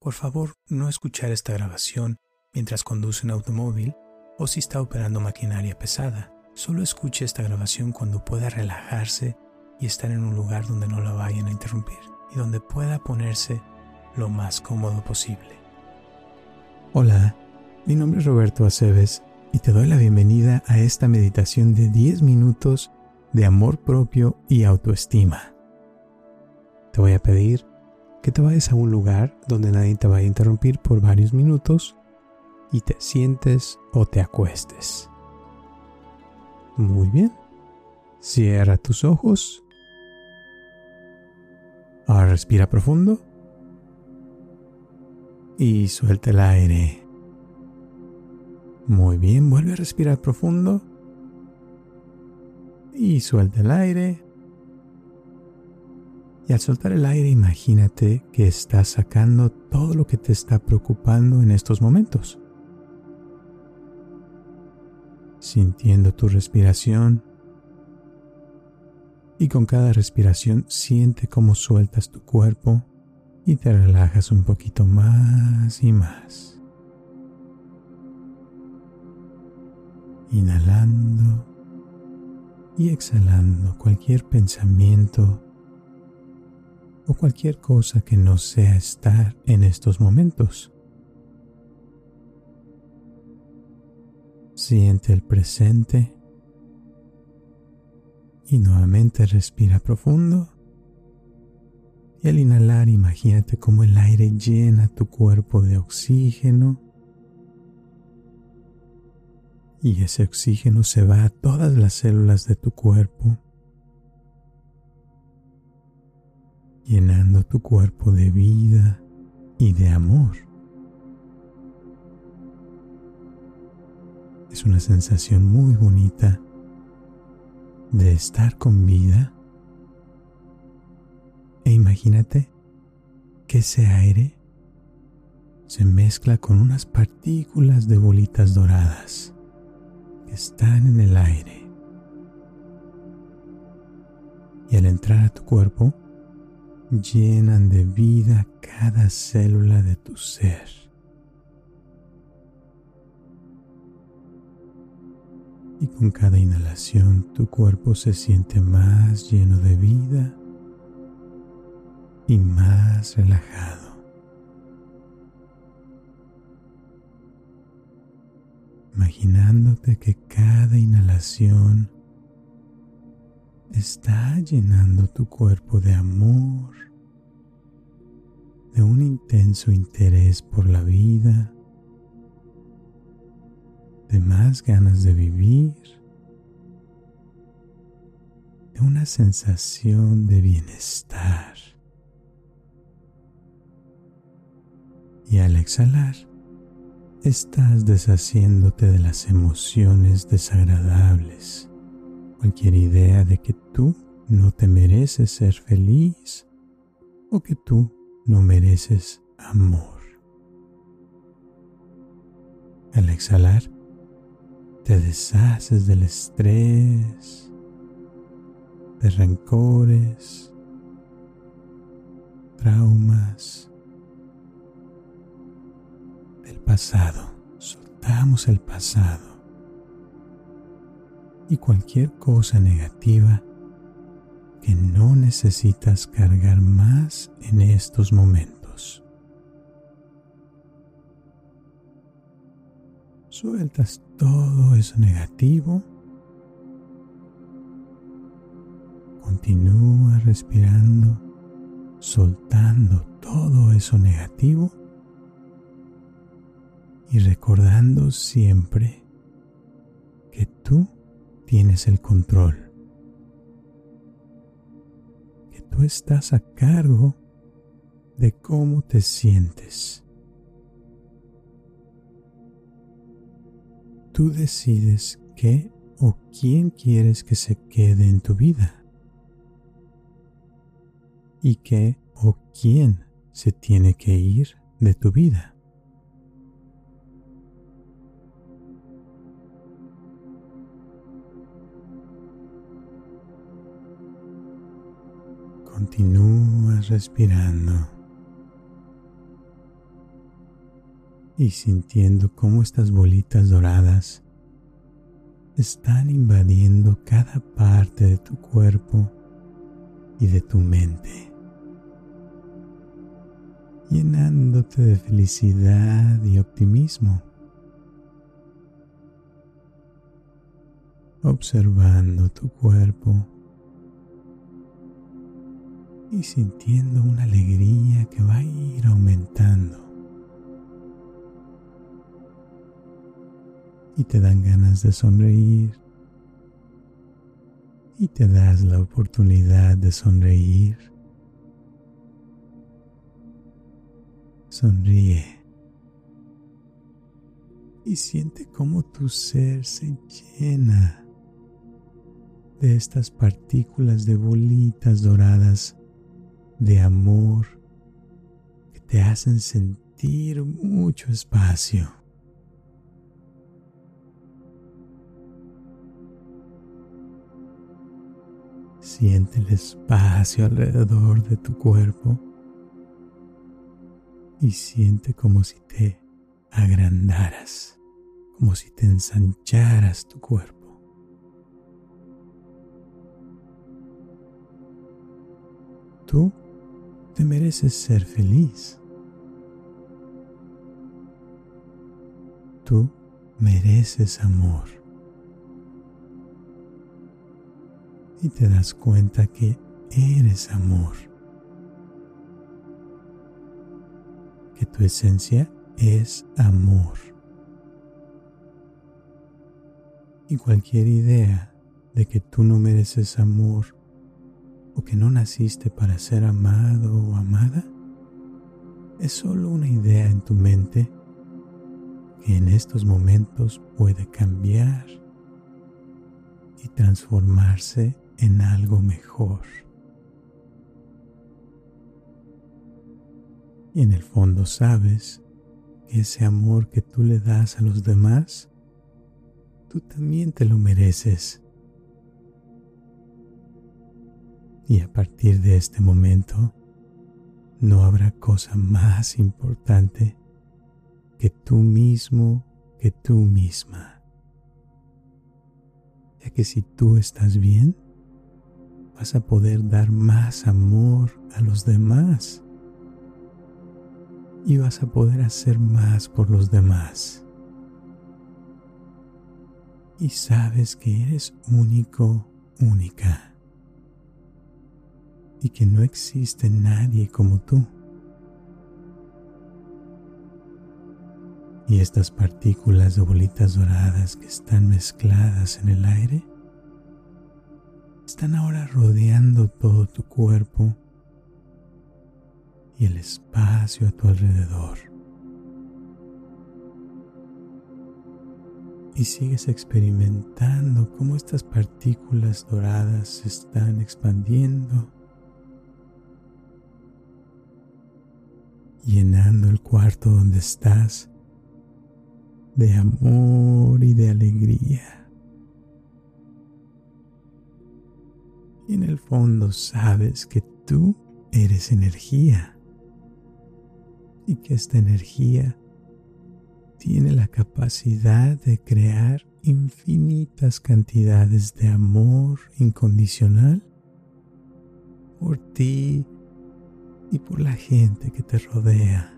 Por favor, no escuchar esta grabación mientras conduce un automóvil o si está operando maquinaria pesada. Solo escuche esta grabación cuando pueda relajarse y estar en un lugar donde no la vayan a interrumpir y donde pueda ponerse lo más cómodo posible. Hola, mi nombre es Roberto Aceves y te doy la bienvenida a esta meditación de 10 minutos de amor propio y autoestima. Te voy a pedir que te vayas a un lugar donde nadie te vaya a interrumpir por varios minutos y te sientes o te acuestes. Muy bien. Cierra tus ojos. Ahora respira profundo. Y suelta el aire. Muy bien, vuelve a respirar profundo. Y suelta el aire. Y al soltar el aire, imagínate que estás sacando todo lo que te está preocupando en estos momentos. Sintiendo tu respiración. Y con cada respiración siente cómo sueltas tu cuerpo y te relajas un poquito más y más. Inhalando y exhalando cualquier pensamiento o cualquier cosa que no sea estar en estos momentos. Siente el presente y nuevamente respira profundo. Y al inhalar imagínate cómo el aire llena tu cuerpo de oxígeno y ese oxígeno se va a todas las células de tu cuerpo llenando tu cuerpo de vida y de amor. Es una sensación muy bonita de estar con vida. E imagínate que ese aire se mezcla con unas partículas de bolitas doradas que están en el aire. Y al entrar a tu cuerpo, llenan de vida cada célula de tu ser. Y con cada inhalación tu cuerpo se siente más lleno de vida y más relajado. Imaginándote que cada inhalación está llenando tu cuerpo de amor, de un intenso interés por la vida, de más ganas de vivir, de una sensación de bienestar. Y al exhalar, estás deshaciéndote de las emociones desagradables cualquier idea de que tú no te mereces ser feliz o que tú no mereces amor. Al exhalar, te deshaces del estrés, de rencores, traumas, del pasado. Soltamos el pasado y cualquier cosa negativa que no necesitas cargar más en estos momentos. Sueltas todo eso negativo. Continúa respirando, soltando todo eso negativo y recordando siempre que tú tienes el control, que tú estás a cargo de cómo te sientes. Tú decides qué o quién quieres que se quede en tu vida y qué o quién se tiene que ir de tu vida. Continúas respirando y sintiendo cómo estas bolitas doradas están invadiendo cada parte de tu cuerpo y de tu mente, llenándote de felicidad y optimismo. observando tu cuerpo y sintiendo una alegría que va a ir aumentando. Y te dan ganas de sonreír. Y te das la oportunidad de sonreír. Sonríe. Y siente cómo tu ser se llena de estas partículas de bolitas doradas de amor que te hacen sentir mucho espacio. Siente el espacio alrededor de tu cuerpo y siente como si te agrandaras, como si te ensancharas tu cuerpo. Tú te mereces ser feliz. Tú mereces amor. Y te das cuenta que eres amor. Que tu esencia es amor. Y cualquier idea de que tú no mereces amor que no naciste para ser amado o amada es solo una idea en tu mente que en estos momentos puede cambiar y transformarse en algo mejor. Y en el fondo sabes que ese amor que tú le das a los demás, tú también te lo mereces Y a partir de este momento, no habrá cosa más importante que tú mismo, que tú misma. Ya que si tú estás bien, vas a poder dar más amor a los demás y vas a poder hacer más por los demás. Y sabes que eres único, única y que no existe nadie como tú. Y estas partículas de bolitas doradas que están mezcladas en el aire están ahora rodeando todo tu cuerpo y el espacio a tu alrededor. Y sigues experimentando cómo estas partículas doradas se están expandiendo llenando el cuarto donde estás de amor y de alegría. Y en el fondo sabes que tú eres energía y que esta energía tiene la capacidad de crear infinitas cantidades de amor incondicional por ti y por la gente que te rodea.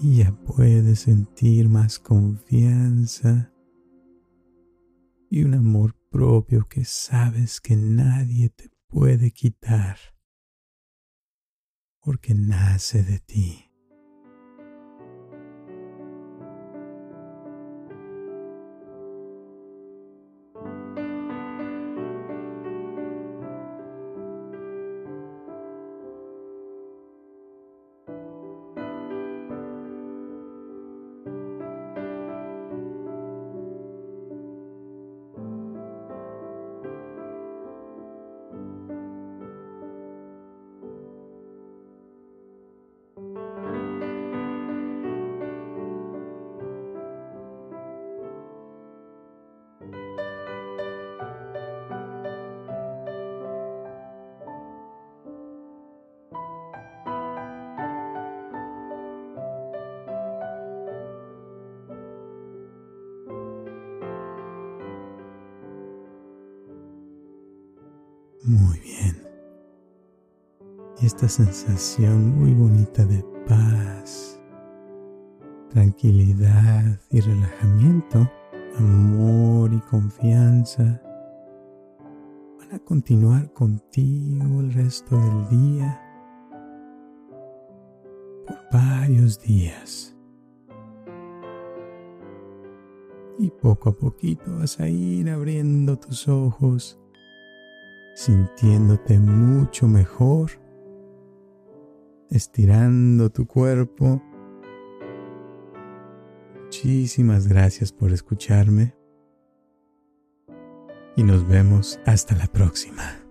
Y ya puedes sentir más confianza y un amor propio que sabes que nadie te puede quitar porque nace de ti. Muy bien. Y esta sensación muy bonita de paz, tranquilidad y relajamiento, amor y confianza van a continuar contigo el resto del día por varios días. Y poco a poquito vas a ir abriendo tus ojos, sintiéndote mucho mejor, estirando tu cuerpo. Muchísimas gracias por escucharme y nos vemos hasta la próxima.